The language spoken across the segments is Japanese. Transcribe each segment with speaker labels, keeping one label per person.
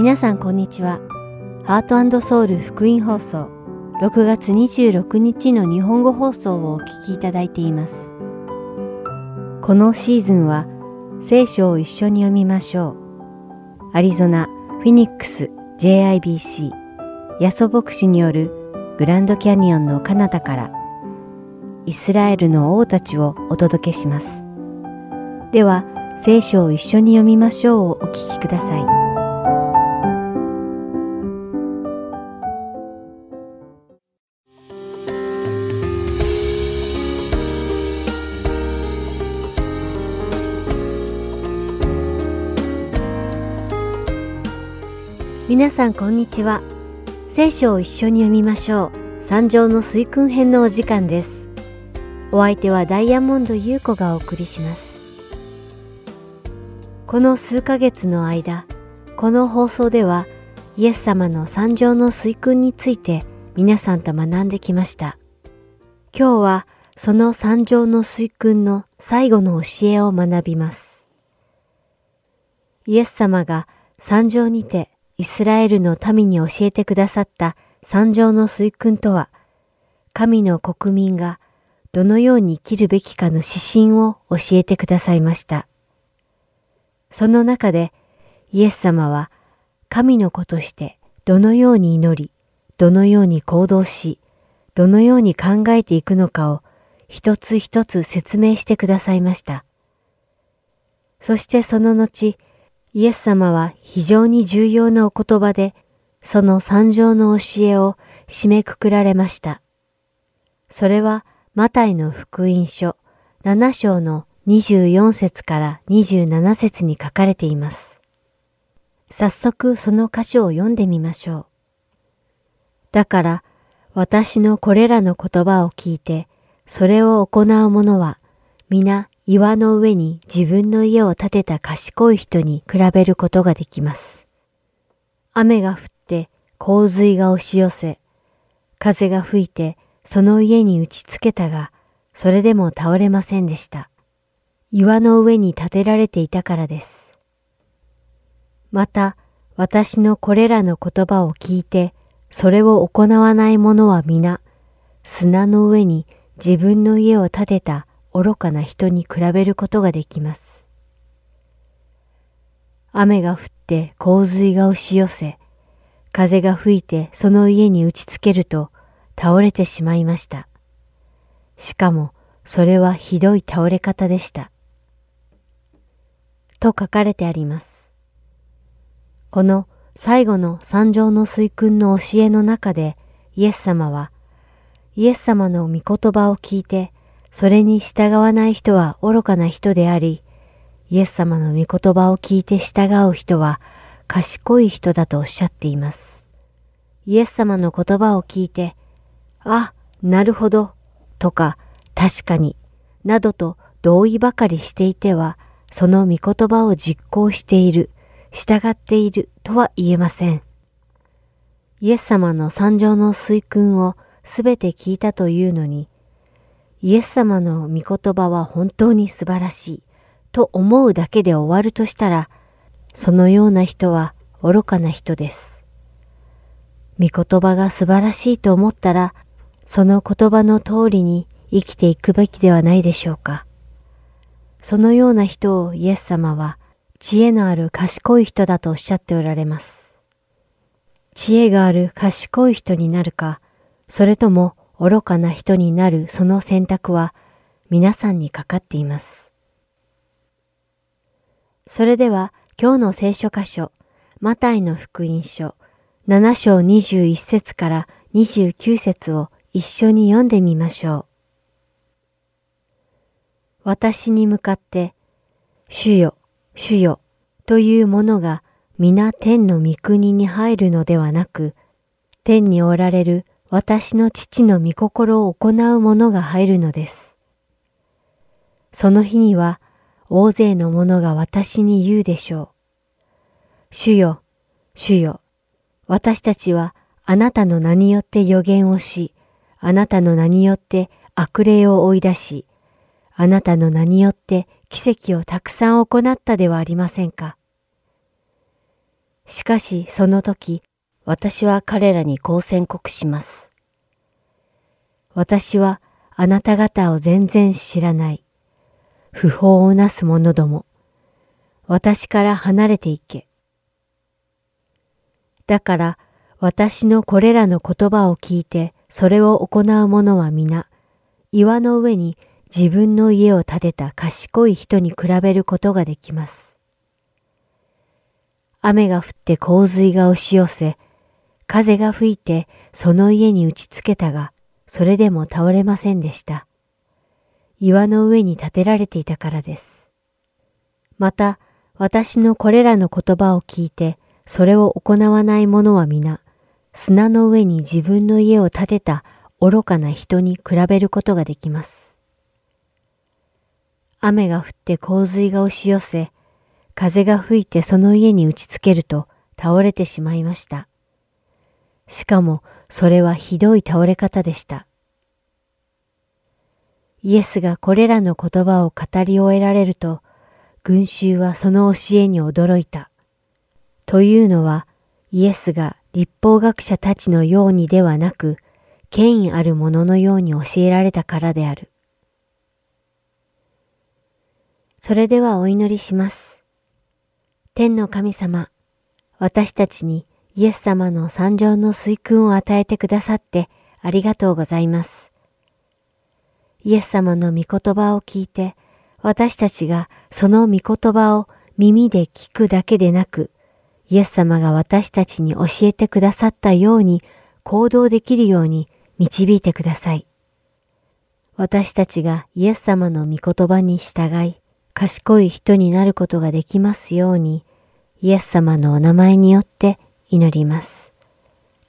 Speaker 1: 皆さんこんにちは。ハートソウル福音放送6月26日の日本語放送をお聞きいただいています。このシーズンは聖書を一緒に読みましょう。アリゾナ・フィニックス JIBC ヤソ牧師によるグランドキャニオンの彼方からイスラエルの王たちをお届けします。では、聖書を一緒に読みましょうをお聞きください。皆さんこんにちは。聖書を一緒に読みましょう。三条の水訓編のお時間です。お相手はダイヤモンド優子がお送りします。この数ヶ月の間、この放送ではイエス様の三条の水訓について皆さんと学んできました。今日はその三条の水訓の最後の教えを学びます。イエス様が三条にてイスラエルの民に教えてくださった三条の水訓とは、神の国民がどのように生きるべきかの指針を教えてくださいました。その中でイエス様は神の子としてどのように祈り、どのように行動し、どのように考えていくのかを一つ一つ説明してくださいました。そしてその後、イエス様は非常に重要なお言葉で、その三条の教えを締めくくられました。それは、マタイの福音書7章の24節から27節に書かれています。早速その箇所を読んでみましょう。だから、私のこれらの言葉を聞いて、それを行う者は、皆岩の上に自分の家を建てた賢い人に比べることができます。雨が降って洪水が押し寄せ、風が吹いてその家に打ちつけたが、それでも倒れませんでした。岩の上に建てられていたからです。また、私のこれらの言葉を聞いて、それを行わない者は皆、砂の上に自分の家を建てた愚かな人に比べることができます。雨が降って洪水が押し寄せ、風が吹いてその家に打ちつけると倒れてしまいました。しかもそれはひどい倒れ方でした。と書かれてあります。この最後の三条の水訓の教えの中でイエス様はイエス様の御言葉を聞いてそれに従わない人は愚かな人であり、イエス様の御言葉を聞いて従う人は賢い人だとおっしゃっています。イエス様の言葉を聞いて、あ、なるほど、とか、確かに、などと同意ばかりしていては、その御言葉を実行している、従っているとは言えません。イエス様の三条の水訓をすべて聞いたというのに、イエス様の御言葉は本当に素晴らしいと思うだけで終わるとしたら、そのような人は愚かな人です。御言葉が素晴らしいと思ったら、その言葉の通りに生きていくべきではないでしょうか。そのような人をイエス様は知恵のある賢い人だとおっしゃっておられます。知恵がある賢い人になるか、それとも愚かな人になるその選択は皆さんにかかっています。それでは今日の聖書箇所、マタイの福音書7章21節から29節を一緒に読んでみましょう。私に向かって、主よ、主よ、というものが皆天の御国に入るのではなく、天におられる私の父の御心を行う者が入るのです。その日には大勢の者が私に言うでしょう。主よ、主よ、私たちはあなたの名によって予言をし、あなたの名によって悪霊を追い出し、あなたの名によって奇跡をたくさん行ったではありませんか。しかしその時、私は彼らにこう宣告します。私はあなた方を全然知らない。不法をなす者ども。私から離れていけ。だから私のこれらの言葉を聞いてそれを行う者は皆、岩の上に自分の家を建てた賢い人に比べることができます。雨が降って洪水が押し寄せ、風が吹いてその家に打ちつけたが、それでも倒れませんでした。岩の上に建てられていたからです。また、私のこれらの言葉を聞いて、それを行わない者は皆、砂の上に自分の家を建てた愚かな人に比べることができます。雨が降って洪水が押し寄せ、風が吹いてその家に打ちつけると倒れてしまいました。しかもそれはひどい倒れ方でした。イエスがこれらの言葉を語り終えられると、群衆はその教えに驚いた。というのは、イエスが立法学者たちのようにではなく、権威ある者のように教えられたからである。それではお祈りします。天の神様、私たちにイエス様の参上の水訓を与えてくださってありがとうございます。イエス様の御言葉を聞いて、私たちがその御言葉を耳で聞くだけでなく、イエス様が私たちに教えてくださったように行動できるように導いてください。私たちがイエス様の御言葉に従い、賢い人になることができますように、イエス様のお名前によって祈ります。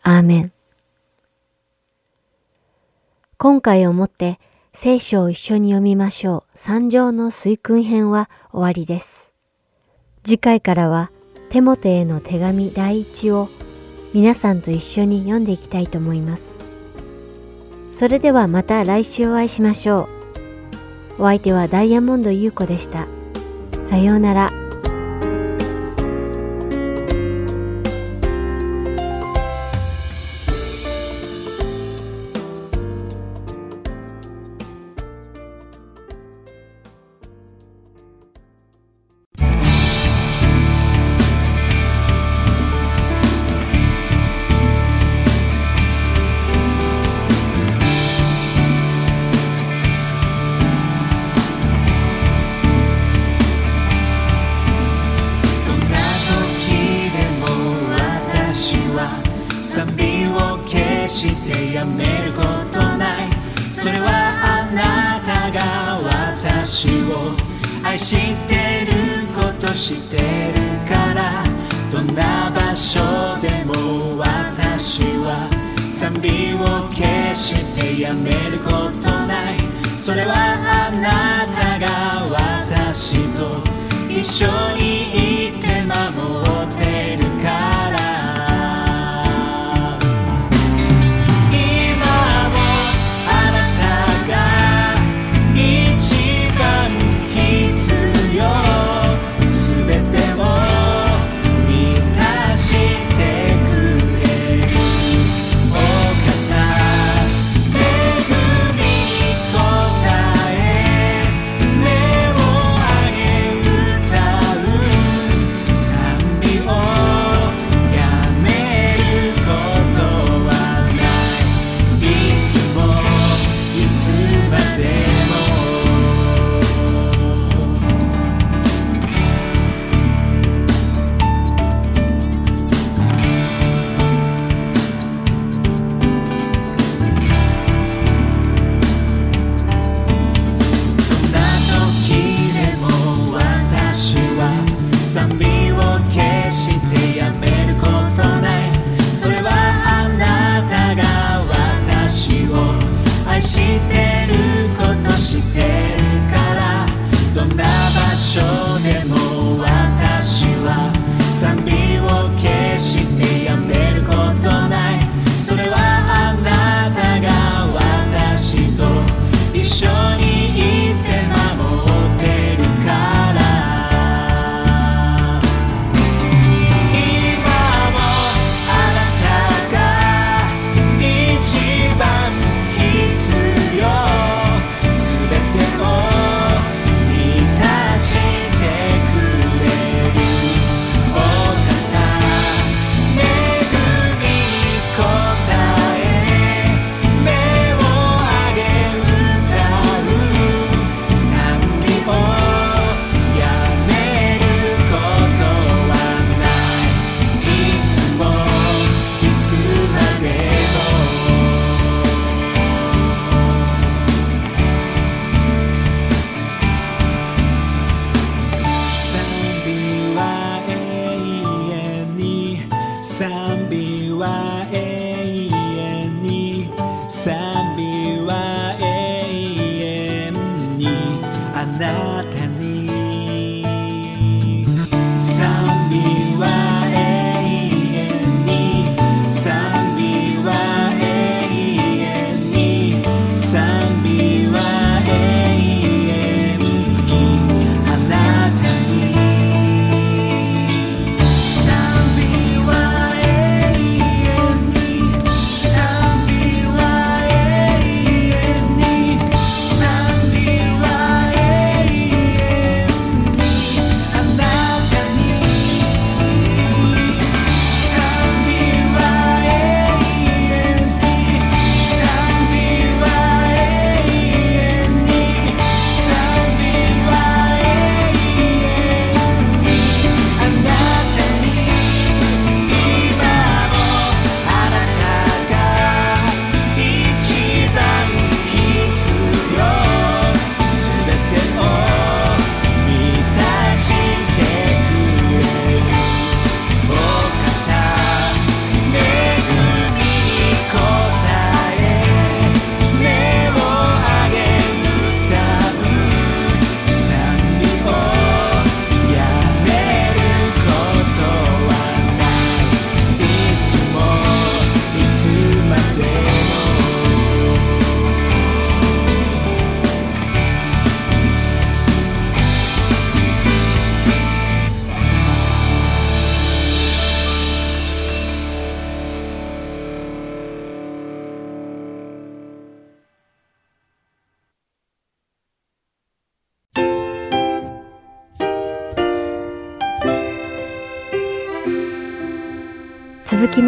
Speaker 1: アーメン。今回をもって聖書を一緒に読みましょう。三条の水訓編は終わりです。次回からは、テモテへの手紙第一を皆さんと一緒に読んでいきたいと思います。それではまた来週お会いしましょう。お相手はダイヤモンド優子でした。さようなら。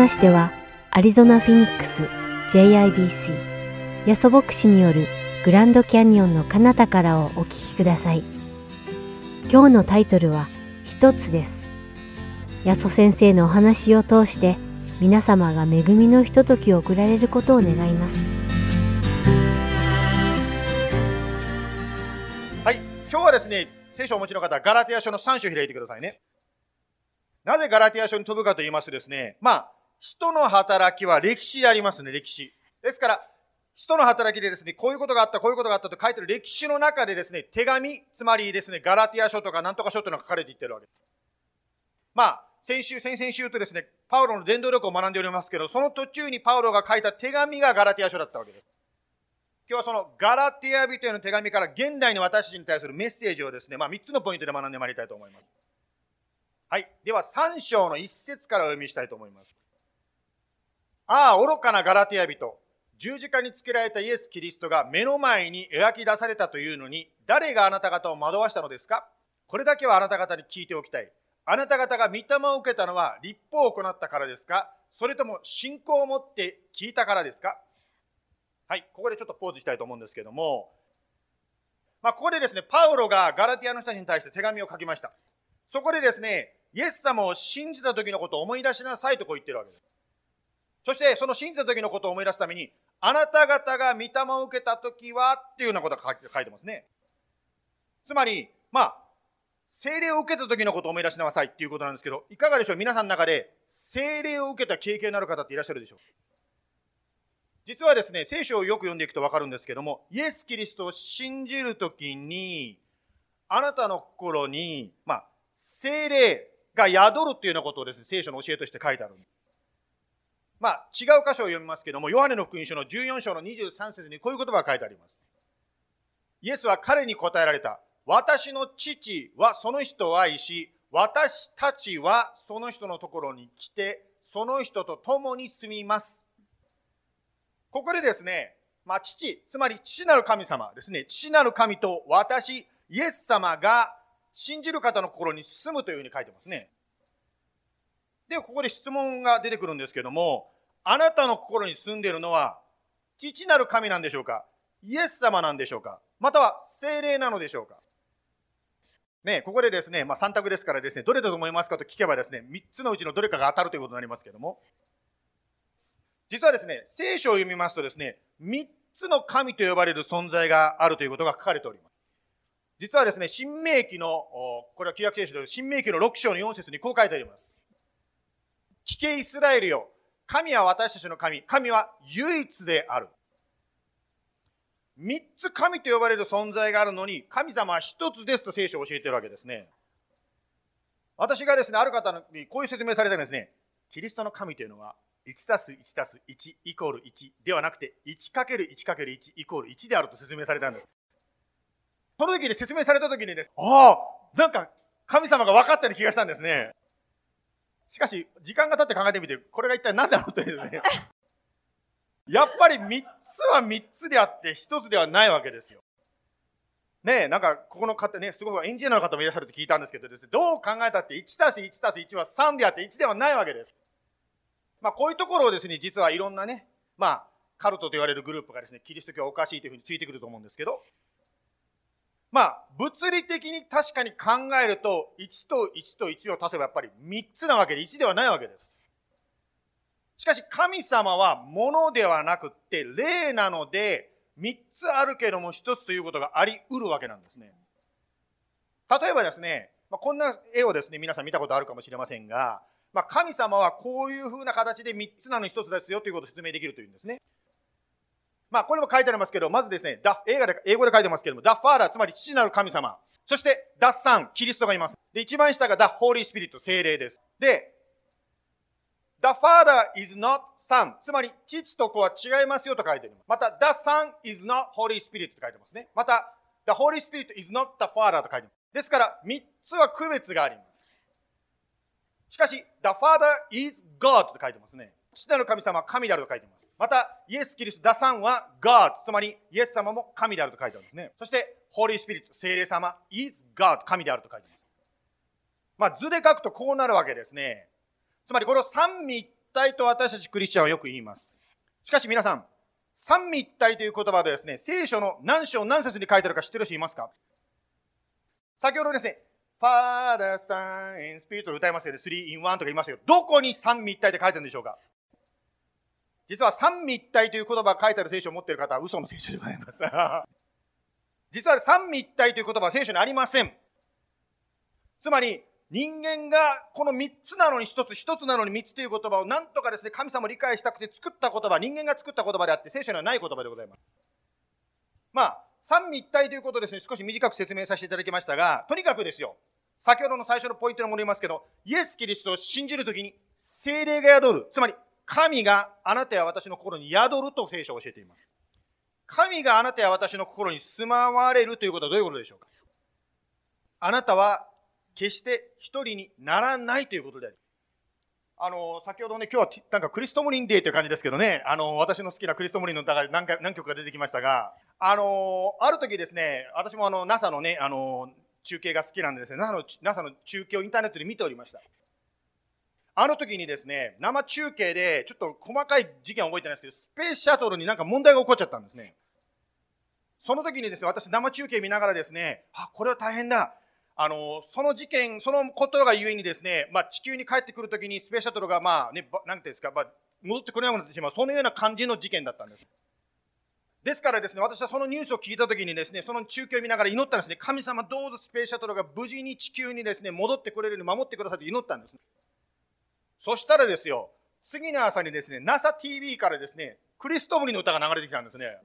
Speaker 1: ましては、アリゾナ・フィニックス JIBC ヤソ牧師によるグランドキャニオンの彼方からをお聞きください。今日のタイトルは一つです。ヤソ先生のお話を通して皆様が恵みのひとときを送られることを願います。
Speaker 2: はい、今日はですね、聖書をお持ちの方、ガラティア書の3章開いてくださいね。なぜガラティア書に飛ぶかと言いますとですね、まあ、人の働きは歴史でありますね、歴史。ですから、人の働きでですね、こういうことがあった、こういうことがあったと書いてる歴史の中でですね、手紙、つまりですね、ガラティア書とかなんとか書というのが書かれていってるわけです。まあ、先週、先々週とですね、パウロの伝道力を学んでおりますけど、その途中にパウロが書いた手紙がガラティア書だったわけです。今日はそのガラティア人への手紙から現代の私たちに対するメッセージをですね、まあ3つのポイントで学んでまいりたいと思います。はい。では3章の1節からお読みしたいと思います。ああ、愚かなガラティア人。十字架につけられたイエス・キリストが目の前に描き出されたというのに、誰があなた方を惑わしたのですか？これだけはあなた方に聞いておきたい。あなた方が御霊を受けたのは立法を行ったからですか？それとも信仰を持って聞いたからですか？はい、ここでちょっとポーズしたいと思うんですけども、まあ、ここでですね、パウロがガラティアの人たちに対して手紙を書きました。そこでですね、イエス様を信じた時のことを思い出しなさいとこう言ってるわけです。そして、その信じた時のことを思い出すために、あなた方が御霊を受けた時はっていうようなことが書いてますね。つまり、まあ、精霊を受けた時のことを思い出しなさいっていうことなんですけど、いかがでしょう？皆さんの中で、精霊を受けた経験のある方っていらっしゃるでしょう？実はですね、聖書をよく読んでいくと分かるんですけども、イエス・キリストを信じるときに、あなたの心に、まあ、精霊が宿るっていうようなことをですね、聖書の教えとして書いてあるんです。まあ、違う箇所を読みますけども、ヨハネの福音書の14章の23節にこういう言葉が書いてあります。イエスは彼に答えられた。私の父はその人を愛し、私たちはその人のところに来て、その人と共に住みます。ここでですね、まあ、父、つまり父なる神様ですね、父なる神と私、イエス様が信じる方の心に住むというふうに書いてますね。で、ここで質問が出てくるんですけども、あなたの心に住んでいるのは、父なる神なんでしょうか？イエス様なんでしょうか？または精霊なのでしょうか？ね、ここでですね、まあ、3択ですからですね、どれだと思いますかと聞けばですね、3つのうちのどれかが当たるということになりますけども、実はですね、聖書を読みますとですね、3つの神と呼ばれる存在があるということが書かれております。実はですね、新明記の、これは旧約聖書で新明記の6章の4節にこう書いてあります。聞けイスラエルよ、神は私たちの神。神は唯一である。三つ神と呼ばれる存在があるのに、神様は一つですと聖書を教えているわけですね。私がですね、ある方にこういう説明されたんですね。キリストの神というのは、1たす1たす1イコール1ではなくて、1×1×1 イコール1であると説明されたんです。その時に説明された時にです、ああ、なんか神様が分かったような気がしたんですね。しかし、時間が経って考えてみて、これが一体何だろうというね。やっぱり3つは3つであって1つではないわけですよ。ねえ、なんか、ここの方ね、すごいエンジニアの方もいらっしゃると聞いたんですけどですね、どう考えたって1たす1たす1は3であって1ではないわけです。まあ、こういうところをですね、実はいろんなね、まあ、カルトと言われるグループがですね、キリスト教はおかしいというふうについてくると思うんですけど、まあ、物理的に確かに考えると、1と1と1を足せばやっぱり3つなわけで1ではないわけです。しかし神様は物ではなくって霊なので3つあるけども1つということがありうるわけなんですね。例えばですね、まあ、こんな絵をですね、皆さん見たことあるかもしれませんが、まあ、神様はこういうふうな形で3つなのに1つですよということを説明できるというんですね。まあ、これも書いてありますけど、まずですね、映画で英語で書いてますけども、ダ・ファーダー、つまり父なる神様。そして、ダッ・サン、キリストがいます。で、一番下がダ・ホーリー・スピリット、精霊です。で、The Father is not Son。つまり、父と子は違いますよと書いてあります。また、The Son is not Holy Spirit と書いてますね。また、The Holy Spirit is not the Father と書いてます。ですから、3つは区別があります。しかし、The Father is God と書いてますね。父なる神様は神であると書いています。また、イエス・キリスト、ダサンは God、つまりイエス様も神であると書いてあるんですね。そして、ホーリー・スピリット、聖霊様、is God、神であると書いてあります。まあ、図で書くとこうなるわけですね。つまり、これを三位一体と私たちクリスチャンはよく言います。しかし皆さん、三位一体という言葉でですね、聖書の何章何節に書いてあるか知ってる人いますか？先ほどですね、Father, Son, and Spirit と歌いますよね。3 in 1とか言いますよ。どどこに三位一体って書いてるんでしょうか？実は三位一体という言葉が書いてある聖書を持っている方は嘘の聖書でございます。実は三位一体という言葉は聖書にありません。つまり、人間がこの3つなのに1つ、1つなのに3つという言葉をなんとかですね、神様を理解したくて作った言葉、人間が作った言葉であって、聖書にはない言葉でございます。まあ、三位一体ということですね、少し短く説明させていただきましたが、とにかくですよ、先ほどの最初のポイントに戻りますけど、イエス・キリストを信じるときに、精霊が宿る。つまり、神があなたや私の心に宿ると聖書を教えています。神があなたや私の心に住まわれるということはどういうことでしょうか？あなたは決して一人にならないということである。あの、先ほどね、今日はなんかクリストモリンデーという感じですけどね、あの、私の好きなクリストモリンの歌が何回何曲か出てきましたが、あの、ある時ですね、私もあの、NASA のね、あの、中継が好きなんでですね、NASA の NASA の中継をインターネットで見ておりました。あの時にですね、生中継で、ちょっと細かい事件は覚えてないですけど、スペースシャトルになんか問題が起こっちゃったんですね。その時にですね、私生中継見ながらですね、あ、これは大変だ。あの、その事件、そのことがゆえにですね、まあ、地球に帰ってくるときにスペースシャトルが、まあね、なんていうんですか、まあ、戻ってくれなくなってしまう、そのような感じの事件だったんです。ですからですね、私はそのニュースを聞いたときにですね、その中継を見ながら祈ったんですね。神様どうぞスペースシャトルが無事に地球にですね、戻ってくれるように守ってくださいと祈ったんです。そしたらですよ、次の朝にですね、NASATV からですね、クリストムリの歌が流れてきたんですね。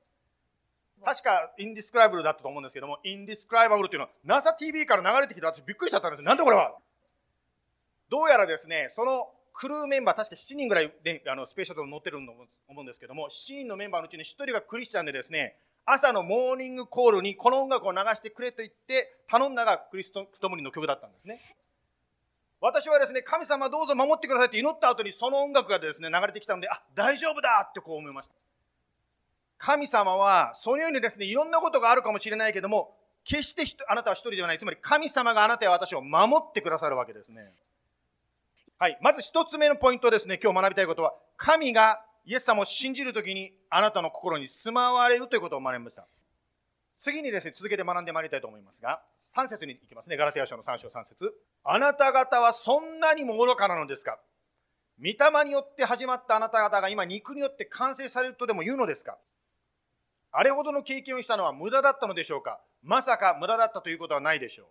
Speaker 2: 確かインディスクライブルだったと思うんですけども、インディスクライバブルっていうのは NASATV から流れてきて私びっくりしちゃったんですなんでこれはどうやらですね、そのクルーメンバー、確か7人ぐらいであのスペースシャトル乗ってると思うんですけども、7人のメンバーのうちに1人がクリスチャンでですね、朝のモーニングコールにこの音楽を流してくれと言って頼んだがクリストトムリの曲だったんですね。私はですね、神様どうぞ守ってくださいって祈った後にその音楽がですね、流れてきたので、あ、大丈夫だってこう思いました。神様は、そのようにですね、いろんなことがあるかもしれないけども、決してあなたは一人ではない。つまり神様があなたや私を守ってくださるわけですね。はい。まず一つ目のポイントですね。今日学びたいことは、神がイエス様を信じるときにあなたの心に住まわれるということを学びました。次にですね、続けて学んでまいりたいと思いますが、3節に行きますね。ガラテヤ書の3章3節あなた方はそんなにも愚かなのですか？御霊によって始まったあなた方が今肉によって完成されるとでも言うのですか？あれほどの経験をしたのは無駄だったのでしょうか？まさか無駄だったということはないでしょう。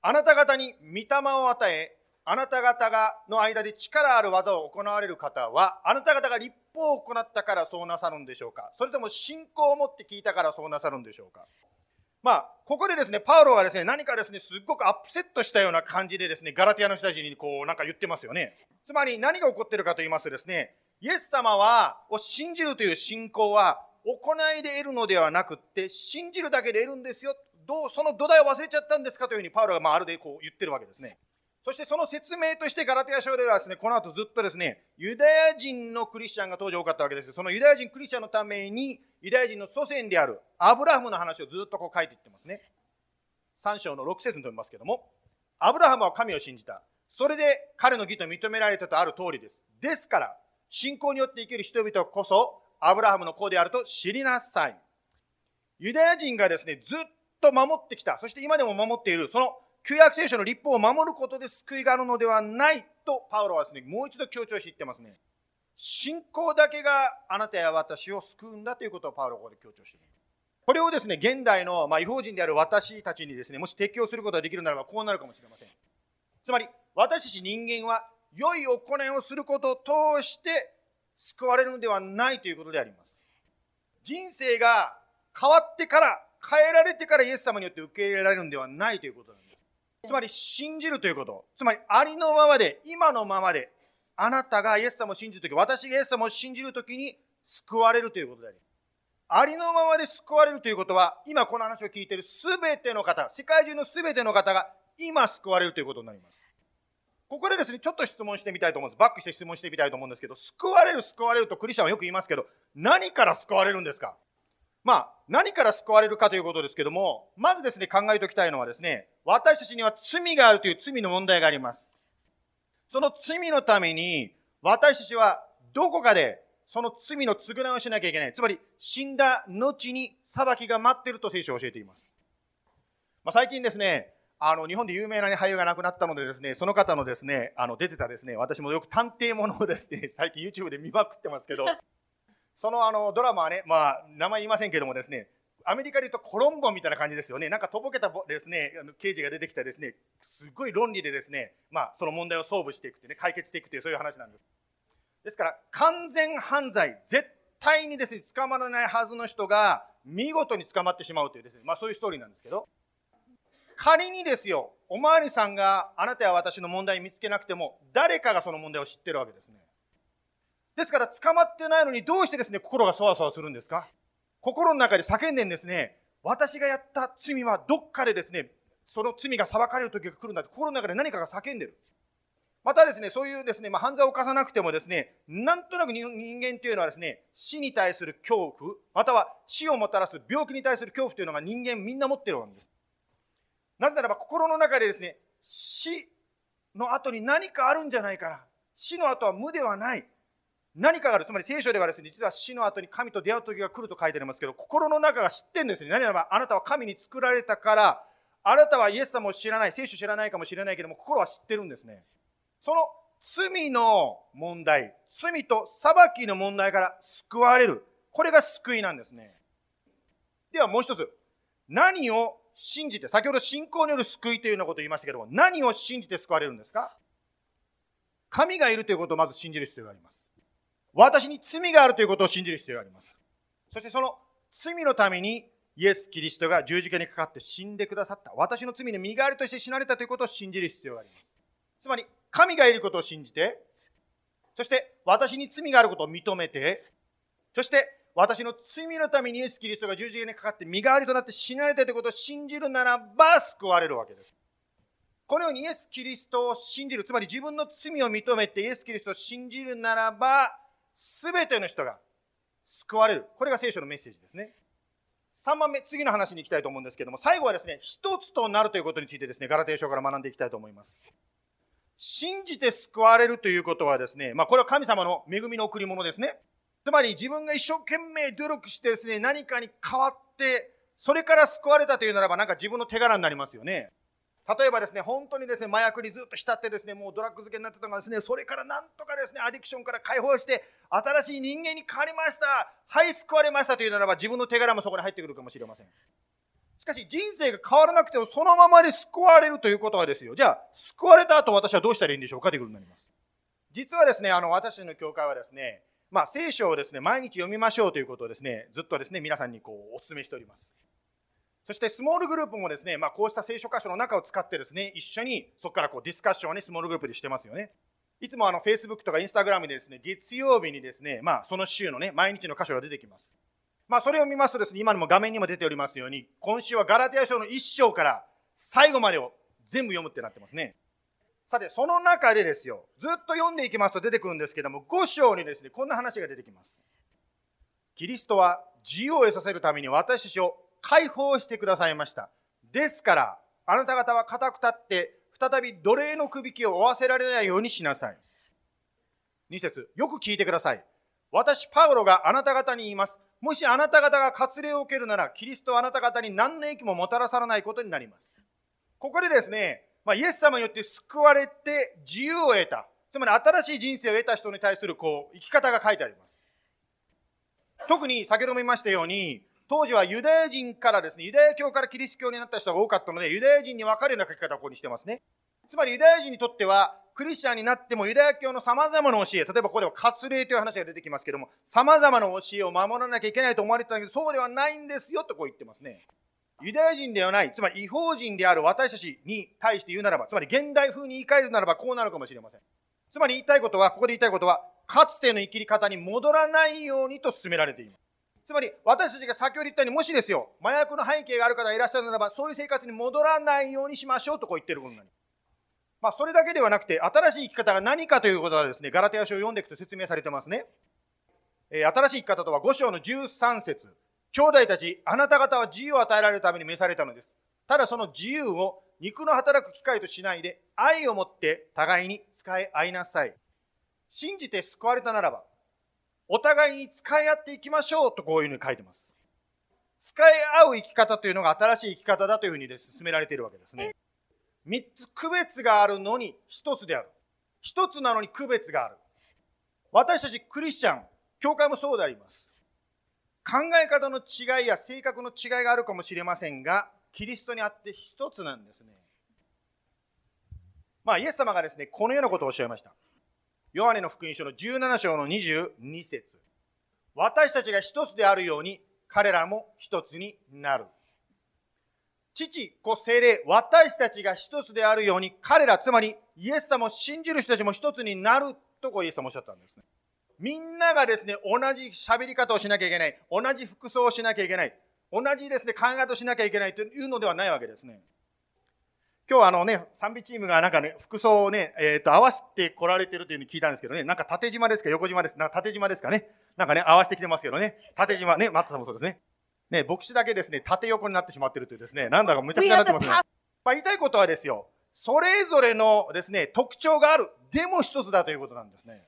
Speaker 2: あなた方に御霊を与え、あなた方がの間で力ある技を行われる方は、あなた方が立法を行ったからそうなさるんでしょうか？それとも信仰を持って聞いたからそうなさるんでしょうか？まあ、ここでですね、パウロがですね、何かですね、すっごくアップセットしたような感じでですね、ガラティアの人たちにこう、なんか言ってますよね。つまり何が起こってるかと言いますとですね、イエス様は、を信じるという信仰は、行いで得るのではなくって信じるだけで得るんですよ。どうその土台を忘れちゃったんですかというふうにパウロがまああるでこう言ってるわけですね。そしてその説明としてガラテヤ書ではですねこの後ずっとですねユダヤ人のクリスチャンが当時多かったわけですそのユダヤ人クリスチャンのためにユダヤ人の祖先であるアブラハムの話をずっとこう書いていってますね。3章の6節に読みますけどもアブラハムは神を信じた。それで彼の義と認められたとある通りです。ですから信仰によって生きる人々こそアブラハムの子であると知りなさい。ユダヤ人がですね、ずっと守ってきた、そして今でも守っている、その旧約聖書の立法を守ることで救いがあるのではないと、パウロはですね、もう一度強調して言ってますね。信仰だけがあなたや私を救うんだということをパウロはここで強調している。これをですね、現代の、まあ、違法人である私たちにですね、もし適用することができるならばこうなるかもしれません。つまり、私たち人間は良い行いをすることを通して救われるのではないということであります。人生が変わってから、変えられてからイエス様によって受け入れられるのではないということなんです。つまり信じるということ。つまりありのままで、今のままで、あなたがイエス様を信じるとき、私がイエス様を信じるときに救われるということであり。ありのままで救われるということは、今この話を聞いているすべての方、世界中のすべての方が今救われるということになります。ここでですね、ちょっと質問してみたいと思うんです。バックして質問してみたいと思うんですけど、救われる、救われるとクリスチャンはよく言いますけど、何から救われるんですか？まあ、何から救われるかということですけども、まずですね、考えておきたいのはですね、私たちには罪があるという罪の問題があります。その罪のために、私たちはどこかでその罪の償いをしなきゃいけない。つまり、死んだ後に裁きが待っていると聖書を教えています。まあ、最近ですね、あの日本で有名な、俳優が亡くなったのでですね、その方のですね、あの出てたですね、私もよく探偵ものをですね、最近 YouTube で見まくってますけど、そのあのドラマはね、まあ名前言いませんけどもですね、アメリカで言うとコロンボみたいな感じですよね。なんかとぼけたですね、刑事が出てきたですね、すごい論理でですね、まあその問題を総務していくってね、解決していくというそういう話なんです。ですから完全犯罪絶対にですね捕まらないはずの人が見事に捕まってしまうというですねまあそういうストーリーなんですけど仮にですよおまわりさんがあなたや私の問題見つけなくても誰かがその問題を知ってるわけですねですから捕まってないのにどうしてですね心がそわそわするんですか？心の中で叫んでんですね私がやった罪はどっかでですねその罪が裁かれる時が来るんだって心の中で何かが叫んでるまたですね、そういうですね、まあ、犯罪を犯さなくてもですね、なんとなく人間というのはですね、死に対する恐怖、または死をもたらす病気に対する恐怖というのが人間みんな持ってるわけです。なぜならば心の中でですね、死の後に何かあるんじゃないかな。死の後は無ではない。何かがある。つまり聖書ではですね、実は死の後に神と出会う時が来ると書いてありますけど、心の中が知ってるんですね。何ならばあなたは神に作られたから、あなたはイエス様を知らない、聖書知らないかもしれないけども、心は知ってるんですね。その罪の問題、罪と裁きの問題から救われる。これが救いなんですね。ではもう一つ。何を信じて、先ほど信仰による救いというようなことを言いましたけども、何を信じて救われるんですか？神がいるということをまず信じる必要があります。私に罪があるということを信じる必要があります。そしてその罪のためにイエス・キリストが十字架にかかって死んでくださった。私の罪の身代わりとして死なれたということを信じる必要があります。つまり、神がいることを信じて、そして私に罪があることを認めて、そして私の罪のためにイエス・キリストが十字架にかかって身代わりとなって死なれたということを信じるならば救われるわけです。このようにイエス・キリストを信じる、つまり自分の罪を認めてイエス・キリストを信じるならば、すべての人が救われる。これが聖書のメッセージですね。3番目、次の話に行きたいと思うんですけども、最後はですね、一つとなるということについてですね、ガラテー書から学んでいきたいと思います。信じて救われるということはですね、まあ、これは神様の恵みの贈り物ですね。つまり自分が一生懸命努力してですね、何かに変わって、それから救われたというならば、なんか自分の手柄になりますよね。例えばですね、本当にですね、麻薬にずっと浸ってですね、もうドラッグ漬けになってたのがですね、それからなんとかですね、アディクションから解放して、新しい人間に変わりました。はい、救われましたというならば、自分の手柄もそこに入ってくるかもしれません。しかし人生が変わらなくてもそのままで救われるということはですよ。じゃあ、救われた後私はどうしたらいいんでしょうかということになります。実はですね、あの、私の教会はですね、まあ、聖書をですね、毎日読みましょうということをですね、ずっとですね、皆さんにこう、お勧めしております。そして、スモールグループもですね、まあ、こうした聖書箇所の中を使ってですね、一緒にそこからこう、ディスカッションをね、スモールグループでしてますよね。いつもあの、Facebook とか Instagram でですね、月曜日にですね、まあ、その週のね、毎日の箇所が出てきます。まあ、それを見ますとですね、今のも画面にも出ておりますように、今週はガラテヤ書の1章から最後までを全部読むってなってますね。さて、その中でですよ、ずっと読んでいきますと出てくるんですけども、5章にですね、こんな話が出てきます。キリストは自由を得させるために私たちを解放してくださいました。ですから、あなた方は固く立って、再び奴隷の首引きを負わせられないようにしなさい。2節よく聞いてください。私、パウロがあなた方に言います。もしあなた方が割礼を受けるなら、キリストはあなた方に何の益ももたらさらないことになります。ここでですね、まあ、イエス様によって救われて自由を得た。つまり新しい人生を得た人に対するこう生き方が書いてあります。特に先ほども言いましたように、当時はユダヤ人からですね、ユダヤ教からキリスト教になった人が多かったので、ユダヤ人に分かるような書き方をここにしてますね。つまりユダヤ人にとっては、クリスチャンになってもユダヤ教の様々な教え、例えばここでは割礼という話が出てきますけども、様々な教えを守らなきゃいけないと思われてたんだけど、そうではないんですよとこう言ってますね。ユダヤ人ではない、つまり違法人である私たちに対して言うならば、つまり現代風に言い換えるならばこうなるかもしれません。つまり言いたいことは、ここで言いたいことは、かつての生きり方に戻らないようにと進められています。つまり私たちが先ほど言ったように、もしですよ、麻薬の背景がある方がいらっしゃるならば、そういう生活に戻らないようにしましょうとこう言ってることなります。まあ、それだけではなくて、新しい生き方が何かということはですね、ガラテヤ書を読んでいくと説明されてますね。えー、新しい生き方とは5章の13節兄弟たち、あなた方は自由を与えられるために召されたのです。ただその自由を肉の働く機会としないで、愛を持って互いに使い合いなさい。信じて救われたならば、お互いに使い合っていきましょうとこういうふうに書いてます。使い合う生き方というのが新しい生き方だというふうにです進められているわけですね。3つ区別があるのに1つである。1つなのに区別がある。私たちクリスチャン、教会もそうであります。考え方の違いや性格の違いがあるかもしれませんが、キリストにあって一つなんですね。まあ、イエス様がですね、このようなことをおっしゃいました。ヨハネの福音書の17章の22節私たちが一つであるように、彼らも一つになる。父、子、精霊、私たちが一つであるように、彼ら、つまりイエス様を信じる人たちも一つになるとこうイエス様おっしゃったんですね。みんながですね、同じ喋り方をしなきゃいけない。同じ服装をしなきゃいけない。同じですね、考え方をしなきゃいけないというのではないわけですね。今日はあのね、賛美チームがなんかね、服装をね、えっ、ー、と、合わせて来られてるというふうに聞いたんですけどね、なんか縦島ですか、横島です？なんか縦島ですかね？なんかね、合わせてきてますけどね。縦島、ね、マットさんもそうですね。ね、牧師だけですね、縦横になってしまってるというですね、なんだかむちゃくちゃになってますね。まあ、言いたいことはですよ、それぞれのですね、特徴がある。でも一つだということなんですね。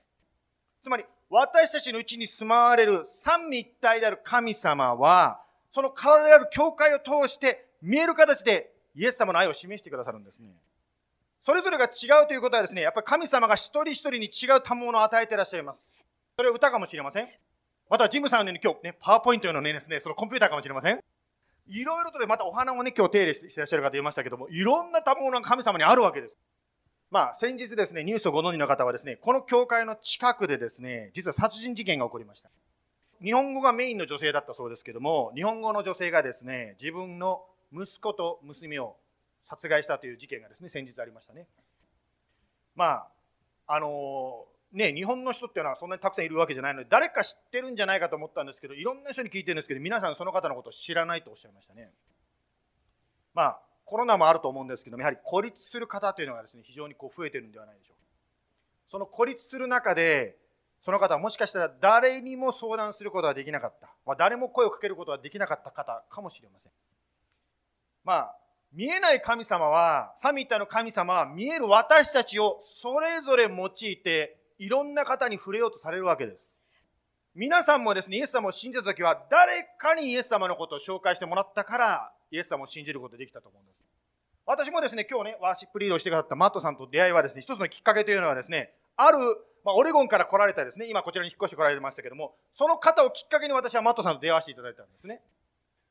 Speaker 2: つまり、私たちのうちに住まわれる三位一体である神様は、その体である教会を通して見える形でイエス様の愛を示してくださるんですね。それぞれが違うということはですね、やっぱり神様が一人一人に違う賜物を与えていらっしゃいます。それは歌かもしれません。またジムさんのように今日ね、パワーポイントのねですね、そのコンピューターかもしれません。いろいろとでまたお花をね、今日手入れしてらっしゃる方いましたけども、いろんな賜物が神様にあるわけです。まあ、先日ですね、ニュースをご存知の方はですね、この教会の近くでですね、実は殺人事件が起こりました。日本語がメインの女性だったそうですけども、日本語の女性がですね、自分の息子と娘を殺害したという事件がですね、先日ありましたね。まあ、あのね、日本の人っていうのはそんなにたくさんいるわけじゃないので、誰か知ってるんじゃないかと思ったんですけど、いろんな人に聞いてるんですけど、皆さんその方のことを知らないとおっしゃいましたね。まあ、コロナもあると思うんですけどやはり孤立する方というのがですね非常にこう増えてるんではないでしょうかその孤立する中でその方はもしかしたら誰にも相談することができなかった、まあ、誰も声をかけることができなかった方かもしれませんまあ見えない神様はサミットの神様は見える私たちをそれぞれ用いていろんな方に触れようとされるわけです皆さんもですねイエス様を信じた時は誰かにイエス様のことを紹介してもらったからイエス様を信じることができたと思うんです。私もですね、今日ね、ワーシップリードしてくださったマットさんと出会いはですね、一つのきっかけというのはですね、ある、まあ、オレゴンから来られたですね、今こちらに引っ越して来られてましたけども、その方をきっかけに私はマットさんと出会わせていただいたんですね。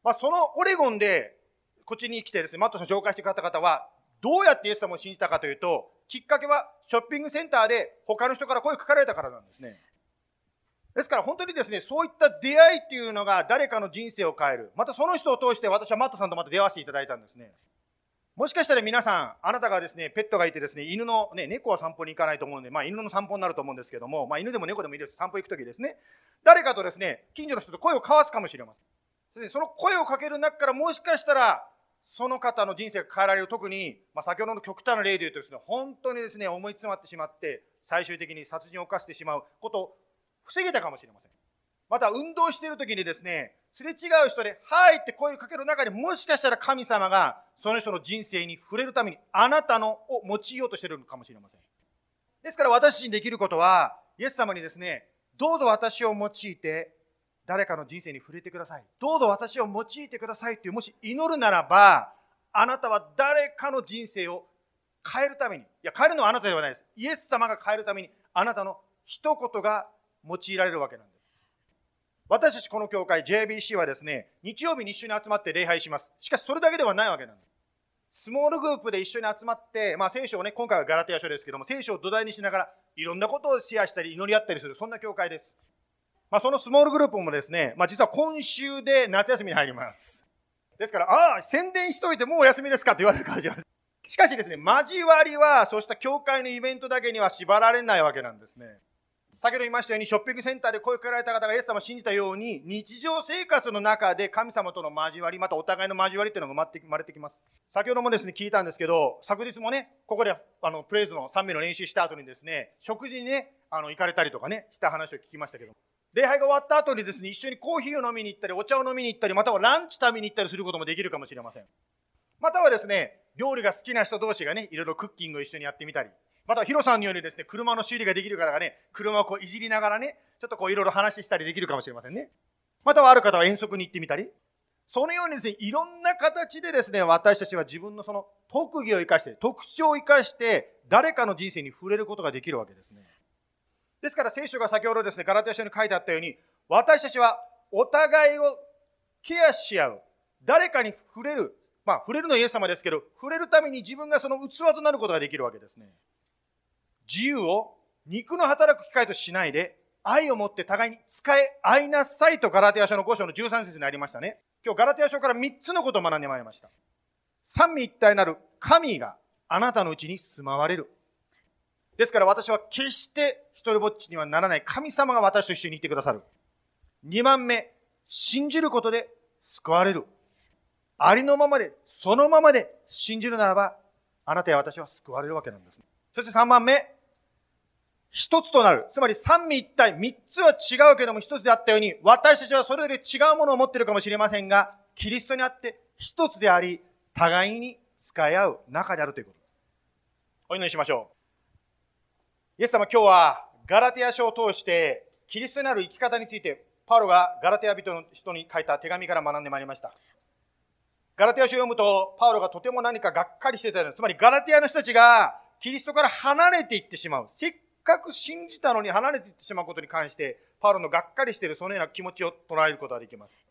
Speaker 2: まあ、そのオレゴンで、こっちに来てですね、マットさん紹介してくれた方は、どうやってイエス様を信じたかというと、きっかけはショッピングセンターで他の人から声をかけられたからなんですね。ですから本当にですね、そういった出会いっていうのが誰かの人生を変える。またその人を通して私はマットさんとまた出会わせていただいたんですね。もしかしたら皆さん、あなたがですね、ペットがいてですね、犬の、ね、猫は散歩に行かないと思うんで、まあ犬の散歩になると思うんですけども、まあ犬でも猫でもいいです。散歩行くときですね、誰かとですね、近所の人と声を交わすかもしれません。その声をかける中からもしかしたら、その方の人生が変えられる、特に、まあ、先ほどの極端な例で言うとですね、本当にですね、思い詰まってしまって、最終的に殺人を犯してしまうことを防げたかもしれません。また運動している時にですね、すれ違う人で、はいって声をかける中でもしかしたら神様がその人の人生に触れるためにあなたのを用いようとしているのかもしれません。ですから私たちにできることは、イエス様にですね、どうぞ私を用いて誰かの人生に触れてください。どうぞ私を用いてくださいという、もし祈るならば、あなたは誰かの人生を変えるために、いや、変えるのはあなたではないです。イエス様が変えるために、あなたの一言が用いられるわけなんです。私たちこの教会 JBC はですね、日曜日に一緒に集まって礼拝します。しかしそれだけではないわけなんです。スモールグループで一緒に集まって、まあ、聖書をね、今回はガラテヤ書ですけども、聖書を土台にしながら、いろんなことをシェアしたり、祈り合ったりする、そんな教会です。まあ、そのスモールグループもですね、まあ、実は今週で夏休みに入ります。ですから、ああ、宣伝しといてもうお休みですかと言われる感じなんです。しかしですね、交わりは、そうした教会のイベントだけには縛られないわけなんですね。先ほど言いましたように、ショッピングセンターで声をかけられた方がイエス様を信じたように、日常生活の中で神様との交わり、またお互いの交わりっていうのが生まれてきます。先ほどもですね、聞いたんですけど、昨日もね、ここであのプレイズの賛美の練習した後にですね、食事にね、あの行かれたりとかね、した話を聞きましたけど、礼拝が終わった後にですね、一緒にコーヒーを飲みに行ったり、お茶を飲みに行ったり、またはランチ食べに行ったりすることもできるかもしれません。またはですね、料理が好きな人同士がね、いろいろクッキングを一緒にやってみたり、またヒロさんのようにですね車の修理ができる方がね車をこういじりながらねちょっとこういろいろ話したりできるかもしれませんね。またはある方は遠足に行ってみたり。そのようにですねいろんな形でですね私たちは自分のその特技を生かして特徴を生かして誰かの人生に触れることができるわけですね。ですから聖書が先ほどですねガラテヤ書に書いてあったように私たちはお互いをケアし合う誰かに触れるまあ触れるのはイエス様ですけど触れるために自分がその器となることができるわけですね自由を肉の働く機会としないで愛を持って互いに使い合いなさいとガラテヤ書の5章の13節にありましたね。今日ガラテヤ書から3つのことを学んでまいりました。三位一体なる神があなたのうちに住まわれる。ですから私は決して一人ぼっちにはならない神様が私と一緒にいてくださる。2番目、信じることで救われる。ありのままで、そのままで信じるならば、あなたや私は救われるわけなんです。そして3番目、一つとなる。つまり三位一体、三つは違うけども一つであったように、私たちはそれぞれ違うものを持っているかもしれませんが、キリストにあって一つであり、互いに使い合う仲であるということ。お祈りしましょう。イエス様、今日はガラテヤ書を通して、キリストにある生き方について、パウロがガラテヤ人の人に書いた手紙から学んでまいりました。ガラテヤ書を読むと、パウロがとても何かがっかりしてたような、つまりガラテヤの人たちがキリストから離れていってしまう。せっかく信じたのに離れていってしまうことに関して、パウロのがっかりしているそのような気持ちを捉えることができます。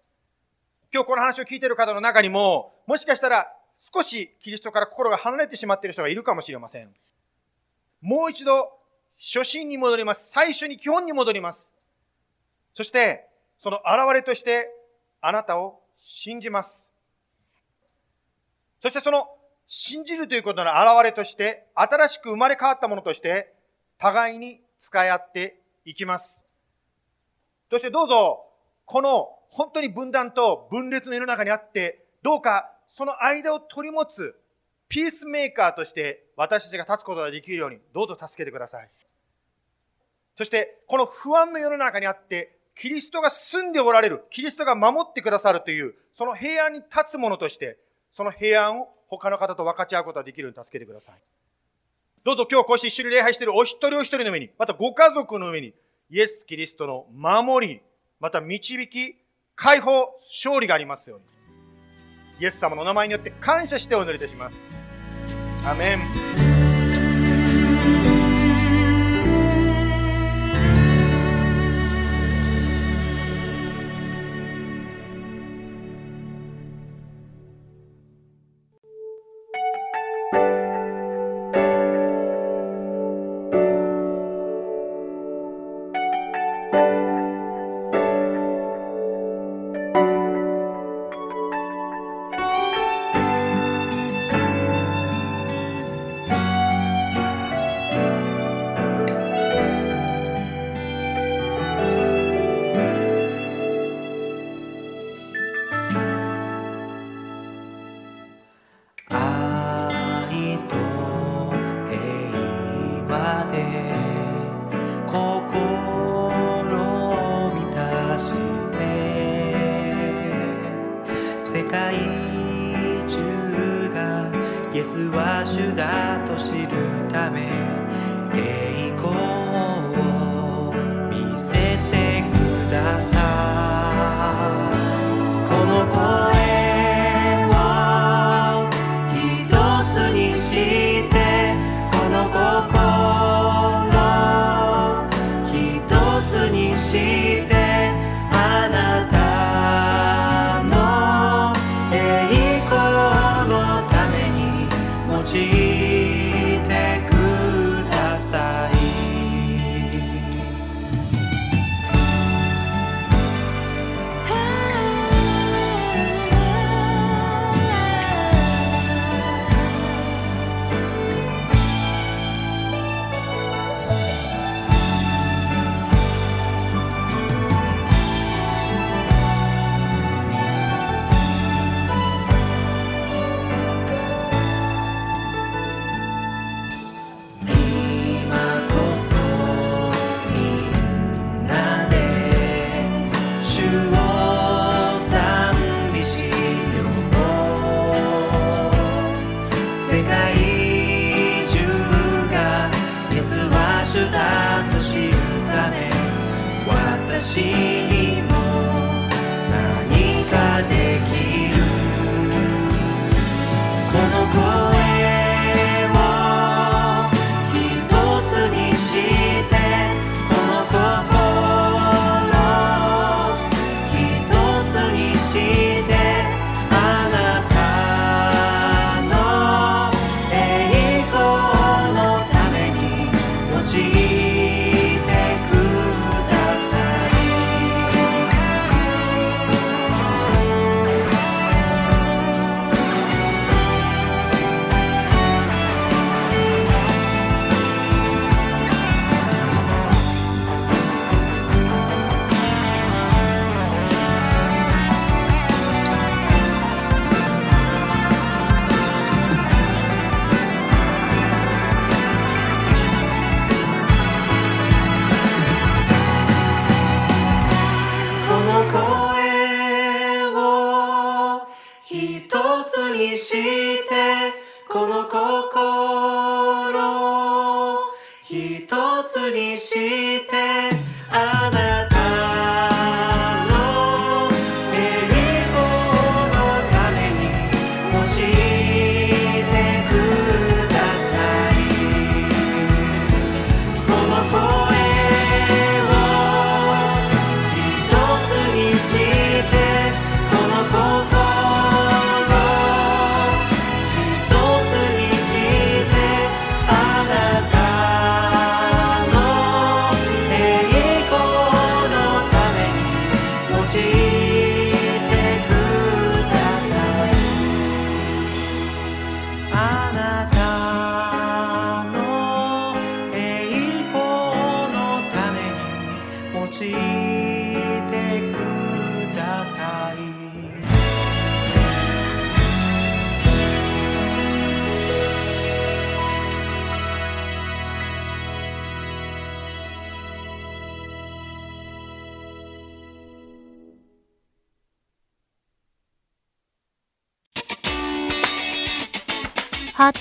Speaker 2: 今日この話を聞いている方の中にも、もしかしたら少しキリストから心が離れてしまっている人がいるかもしれません。もう一度、初心に戻ります。最初に基本に戻ります。そして、その現れとして、あなたを信じます。そしてその信じるということの現れとして、新しく生まれ変わったものとして、互いに使い合っていきます。そしてどうぞ、この本当に分断と分裂の世の中にあって、どうかその間を取り持つピースメーカーとして私たちが立つことができるように、どうぞ助けてください。そして、この不安の世の中にあって、キリストが住んでおられる、キリストが守ってくださるという、その平安に立つものとして、その平安を他の方と分かち合うことができるように助けてください。どうぞ今日こうして一緒に礼拝しているお一人お一人の上に、またご家族の上に、イエス・キリストの守り、また導き、解放、勝利がありますように。イエス様のお名前によって感謝してお祈りいたします。アメン。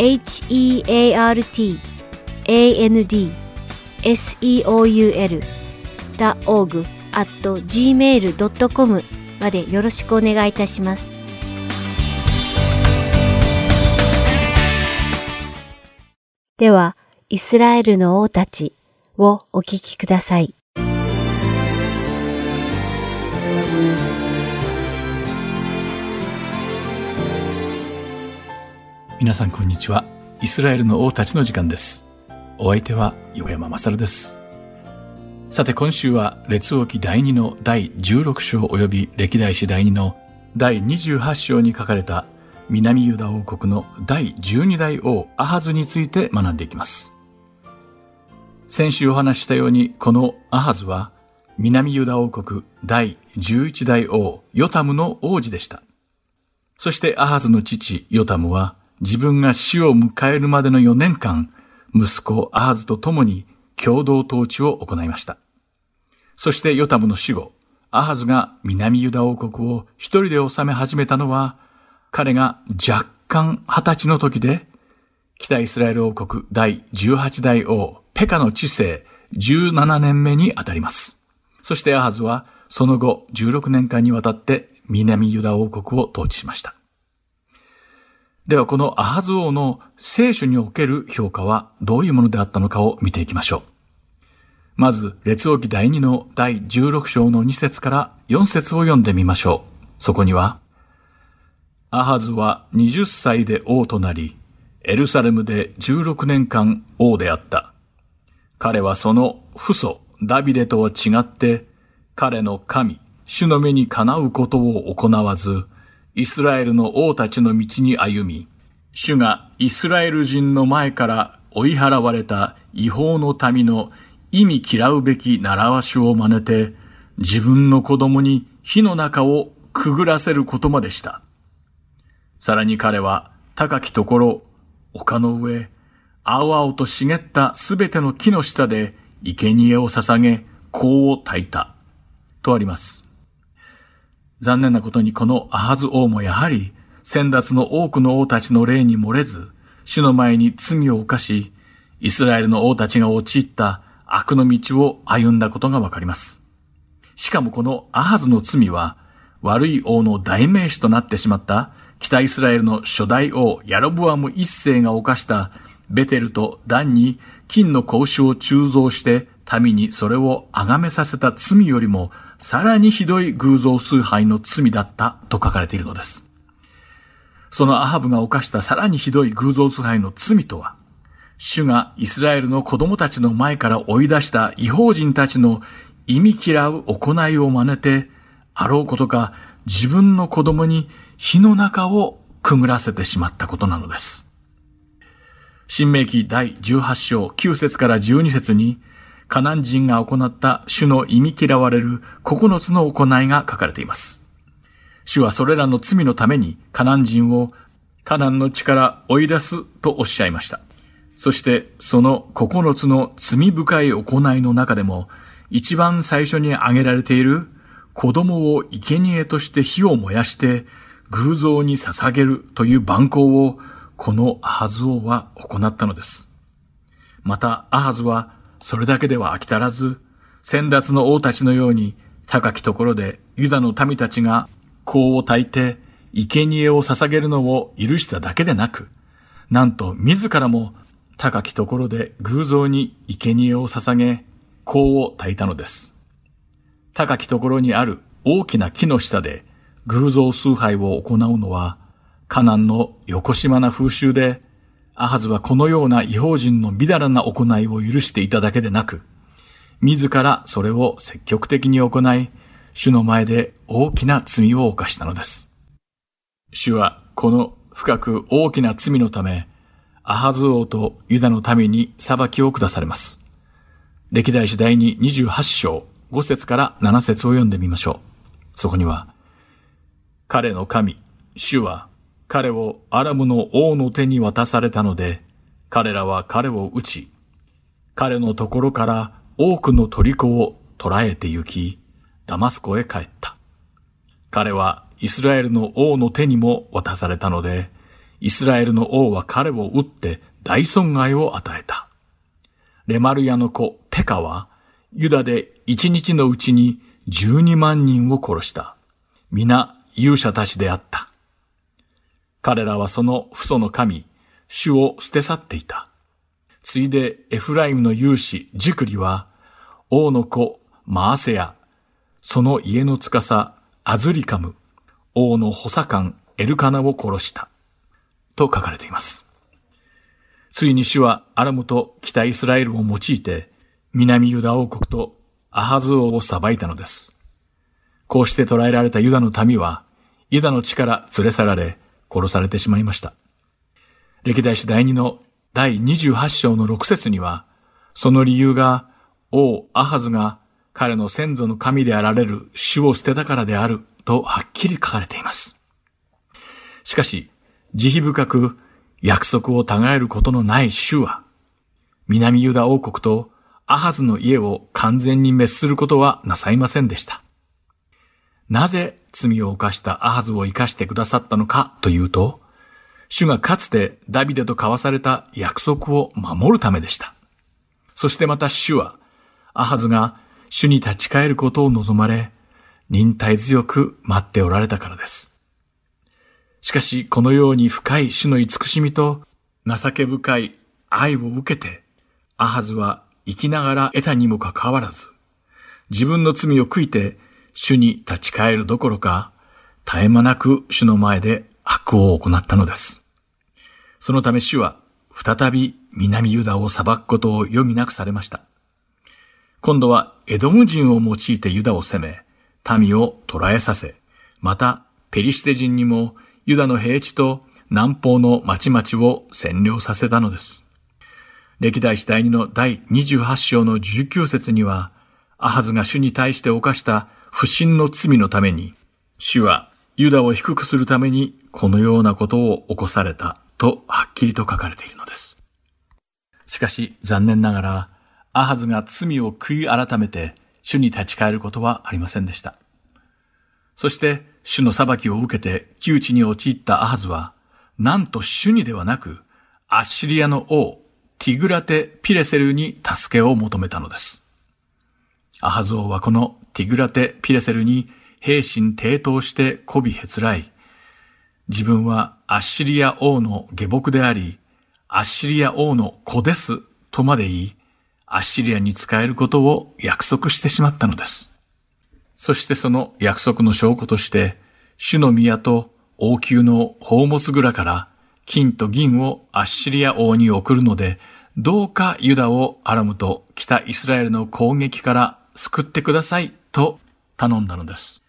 Speaker 1: heartandseoul.org at gmail.com までよろしくお願いいたします。では、イスラエルの王たちをお聞きください。
Speaker 3: 皆さんこんにちは。イスラエルの王たちの時間です。お相手は岩山勝です。さて今週は列王記第2の第16章及び歴代史第2の第28章に書かれた南ユダ王国の第12代王アハズについて学んでいきます。先週お話ししたようにこのアハズは南ユダ王国第11代王ヨタムの王子でした。そしてアハズの父ヨタムは自分が死を迎えるまでの4年間、息子アハズと共に共同統治を行いました。そしてヨタムの死後、アハズが南ユダ王国を一人で治め始めたのは、彼が若干二十歳の時で、北イスラエル王国第18代王ペカの治世17年目にあたります。そしてアハズはその後16年間にわたって南ユダ王国を統治しました。ではこのアハズ王の聖書における評価はどういうものであったのかを見ていきましょう。まず、列王記第2の第16章の2節から4節を読んでみましょう。そこには、アハズは20歳で王となり、エルサレムで16年間王であった。彼はその父祖ダビデとは違って、彼の神、主の目にかなうことを行わず、イスラエルの王たちの道に歩み、主がイスラエル人の前から追い払われた違法の民の意味嫌うべき習わしを真似て、自分の子供に火の中をくぐらせることまでした。さらに彼は高きところ、丘の上、青々と茂ったすべての木の下で生贄を捧げ、香を焚いた。とあります。残念なことにこのアハズ王もやはり、先達の多くの王たちの霊に漏れず、主の前に罪を犯し、イスラエルの王たちが陥った悪の道を歩んだことがわかります。しかもこのアハズの罪は、悪い王の代名詞となってしまった北イスラエルの初代王ヤロブアム一世が犯したベテルとダンに金の格子を鋳造して民にそれを崇めさせた罪よりもさらにひどい偶像崇拝の罪だったと書かれているのです。そのアハブが犯したさらにひどい偶像崇拝の罪とは、主がイスラエルの子供たちの前から追い出した違法人たちの意味嫌う行いを真似て、あろうことか自分の子供に火の中をくぐらせてしまったことなのです。新明記第18章9節から12節に、カナン人が行った主の意味嫌われる9つの行いが書かれています。主はそれらの罪のためにカナン人をカナンの地から追い出すとおっしゃいました。そしてその9つの罪深い行いの中でも一番最初に挙げられている子供を生贄として火を燃やして偶像に捧げるという蛮行をこのアハズ王は行ったのです。またアハズはそれだけでは飽き足らず、先達の王たちのように高きところでユダの民たちが香を焚いて生贄を捧げるのを許しただけでなく、なんと自らも高きところで偶像に生贄を捧げ、香を焚いたのです。高きところにある大きな木の下で偶像崇拝を行うのは、カナンの横島な風習で、アハズはこのような違法人のみだらな行いを許していただけでなく、自らそれを積極的に行い、主の前で大きな罪を犯したのです。主はこの深く大きな罪のため、アハズ王とユダの民に裁きを下されます。歴代史第に28章5節から7節を読んでみましょう。そこには、彼の神、主は彼をアラムの王の手に渡されたので、彼らは彼を撃ち、彼のところから多くの虜を捕らえて行き、ダマスコへ帰った。彼はイスラエルの王の手にも渡されたので、イスラエルの王は彼を撃って大損害を与えた。レマルヤの子ペカは、ユダで一日のうちに12万人を殺した。皆勇者たちであった。彼らはその父祖の神、主を捨て去っていた。ついでエフライムの勇士ジクリは、王の子マーセヤ、その家の司アズリカム、王の補佐官エルカナを殺した。と書かれています。ついに主はアラムと北イスラエルを用いて、南ユダ王国とアハズ王を裁いたのです。こうして捕らえられたユダの民は、ユダの地から連れ去られ、殺されてしまいました。歴代史第2の第28章の6節には、その理由が、王アハズが彼の先祖の神であられる主を捨てたからであるとはっきり書かれています。しかし、慈悲深く約束を違えることのない主は、南ユダ王国とアハズの家を完全に滅することはなさいませんでした。なぜ罪を犯したアハズを生かしてくださったのかというと、主がかつてダビデと交わされた約束を守るためでした。そしてまた主は、アハズが主に立ち返ることを望まれ、忍耐強く待っておられたからです。しかし、このように深い主の慈しみと情け深い愛を受けて、アハズは生きながら得たにもかかわらず、自分の罪を悔いて主に立ち返るどころか、絶え間なく主の前で悪を行ったのです。そのため主は再び南ユダを裁くことを余儀なくされました。今度はエドム人を用いてユダを攻め、民を捕らえさせ、またペリシテ人にもユダの平地と南方の町々を占領させたのです。歴代史第2の第28章の19節には、アハズが主に対して犯した不信の罪のために、主はユダを低くするためにこのようなことを起こされたとはっきりと書かれているのです。しかし残念ながら、アハズが罪を悔い改めて主に立ち返ることはありませんでした。そして主の裁きを受けて窮地に陥ったアハズは、なんと主にではなく、アッシリアの王、ティグラテ・ピレセルに助けを求めたのです。アハズ王はこのティグラテ・ピレセルに兵心抵当して媚びへつらい。自分はアッシリア王の下僕であり、アッシリア王の子ですとまで言い、アッシリアに仕えることを約束してしまったのです。そしてその約束の証拠として、主の宮と王宮の宝物蔵から金と銀をアッシリア王に送るので、どうかユダをアラムと北イスラエルの攻撃から救ってくださいと頼んだのです。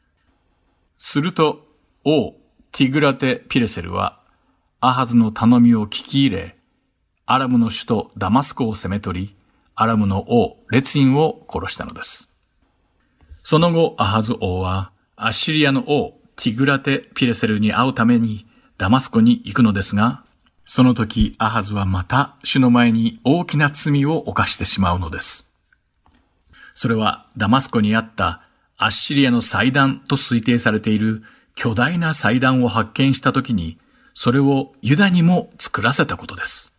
Speaker 3: すると王ティグラテ・ピレセルはアハズの頼みを聞き入れ、アラムの首都ダマスコを攻め取り、アラムの王レツインを殺したのです。その後、アハズ王は、アッシリアの王、ティグラテ・ピレセルに会うために、ダマスコに行くのですが、その時、アハズはまた、主の前に大きな罪を犯してしまうのです。それは、ダマスコにあった、アッシリアの祭壇と推定されている巨大な祭壇を発見した時に、それをユダにも作らせたことです。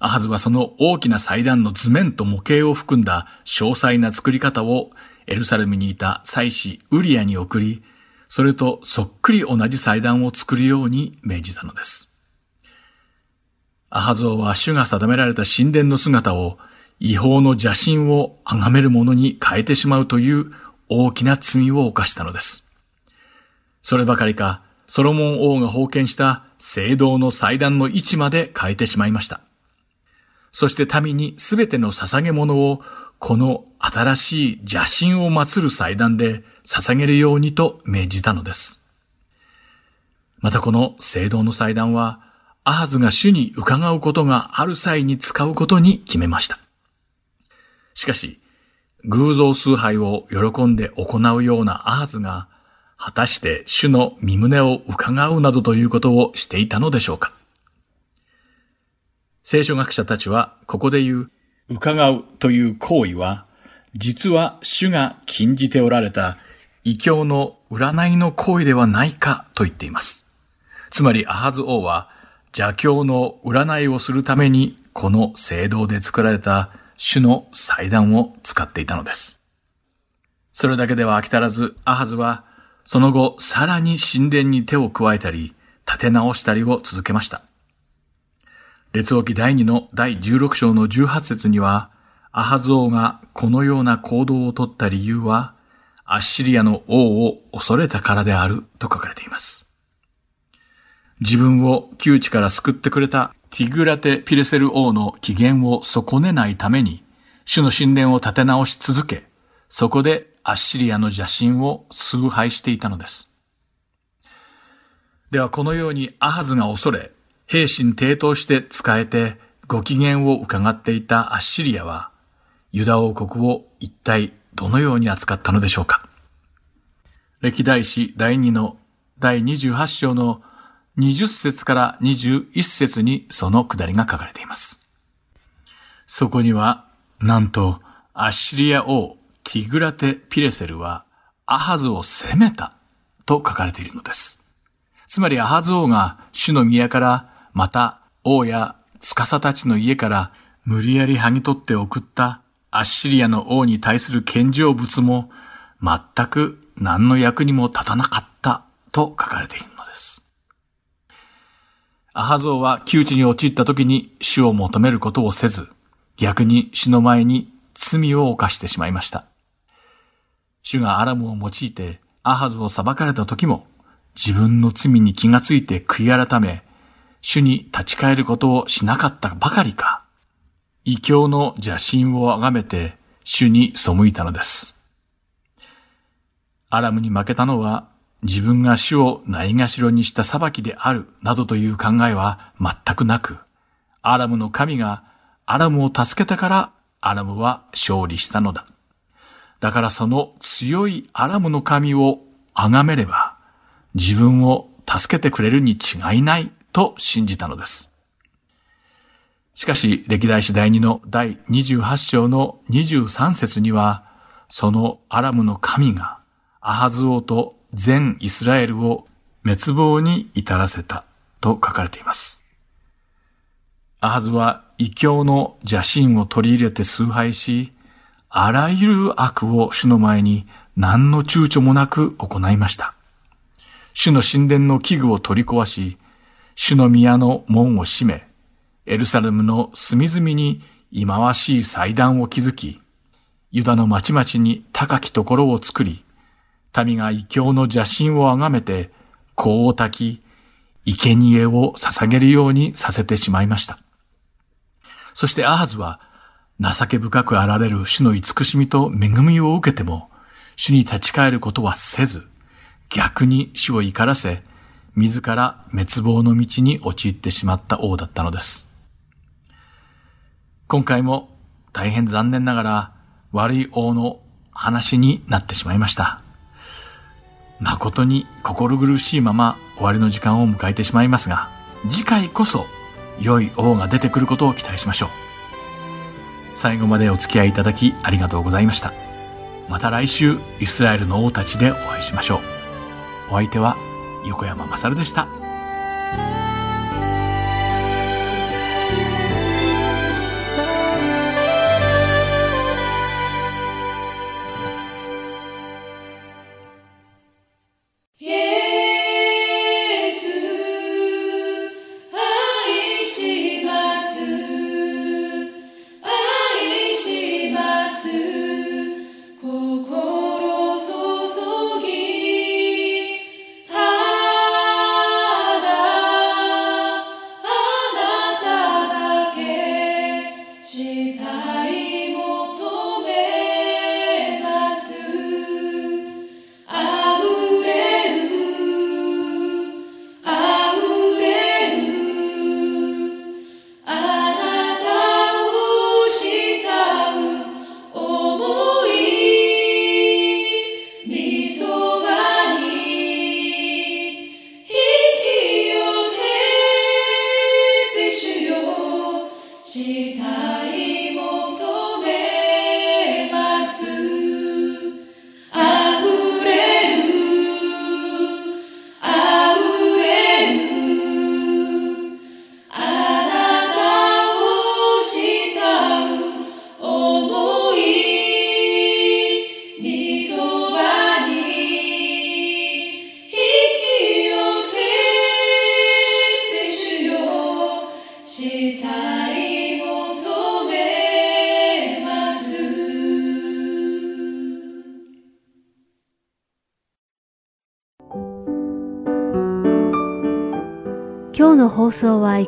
Speaker 3: アハズはその大きな祭壇の図面と模型を含んだ詳細な作り方をエルサレムにいた祭司ウリアに送り、それとそっくり同じ祭壇を作るように命じたのです。アハゾーは主が定められた神殿の姿を違法の邪神を崇めるものに変えてしまうという大きな罪を犯したのです。そればかりか、ソロモン王が封建した聖堂の祭壇の位置まで変えてしまいました。そして民にすべての捧げ物をこの新しい邪神を祀る祭壇で捧げるようにと命じたのです。またこの聖堂の祭壇は、アハズが主に伺うことがある際に使うことに決めました。しかし、偶像崇拝を喜んで行うようなアハズが、果たして主の身旨を伺うなどということをしていたのでしょうか聖書学者たちは、ここで言う、伺うという行為は、実は主が禁じておられた異教の占いの行為ではないかと言っています。つまりアハズ王は邪教の占いをするためにこの聖堂で作られた主の祭壇を使っていたのです。それだけでは飽き足らずアハズはその後さらに神殿に手を加えたり立て直したりを続けました。列王記第2の第16章の18節には、アハズ王がこのような行動をとった理由は、アッシリアの王を恐れたからであると書かれています。自分を窮地から救ってくれたティグラテ・ピレセル王の機嫌を損ねないために、主の神殿を立て直し続け、そこでアッシリアの邪神を崇拝していたのです。ではこのようにアハズが恐れ、兵心抵当して使えてご機嫌を伺っていたアッシリアは、ユダ王国を一体どのように扱ったのでしょうか歴代史第2の第28章の20節から21節にその下りが書かれています。そこには、なんと、アッシリア王ティグラテ・ピレセルはアハズを攻めたと書かれているのです。つまりアハズ王が主の宮からまた王や司たちの家から無理やり剥ぎ取って送ったアッシリアの王に対する献上物も全く何の役にも立たなかったと書かれている。アハゾーは窮地に陥った時に主を求めることをせず、逆に主の前に罪を犯してしまいました。主がアラムを用いてアハズを裁かれた時も自分の罪に気がついて悔い改め、主に立ち返ることをしなかったばかりか、異教の邪神を崇めて主に背いたのです。アラムに負けたのは自分が主をないがしろにした裁きであるなどという考えは全くなく、アラムの神がアラムを助けたからアラムは勝利したのだ。だからその強いアラムの神を崇めれば自分を助けてくれるに違いないと信じたのです。しかし、歴代史第2の第28章の23節には、そのアラムの神がアハズ王と全イスラエルを滅亡に至らせたと書かれています。アハズは異教の邪神を取り入れて崇拝し、あらゆる悪を主の前に何の躊躇もなく行いました。主の神殿の器具を取り壊し、主の宮の門を閉め、エルサレムの隅々に忌まわしい祭壇を築き、ユダの町々に高きところを作り、民が異教の邪神をあがめて、香を焚き、生贄を捧げるようにさせてしまいました。そしてアハズは、情け深くあられる主の慈しみと恵みを受けても、主に立ち返ることはせず、逆に主を怒らせ、自ら滅亡の道に陥ってしまった王だったのです。今回も大変残念ながら悪い王の話になってしまいました。誠に心苦しいまま終わりの時間を迎えてしまいますが、次回こそ良い王が出てくることを期待しましょう。最後までお付き合いいただきありがとうございました。また来週イスラエルの王たちでお会いしましょう。お相手は横山まさるでした。
Speaker 4: 今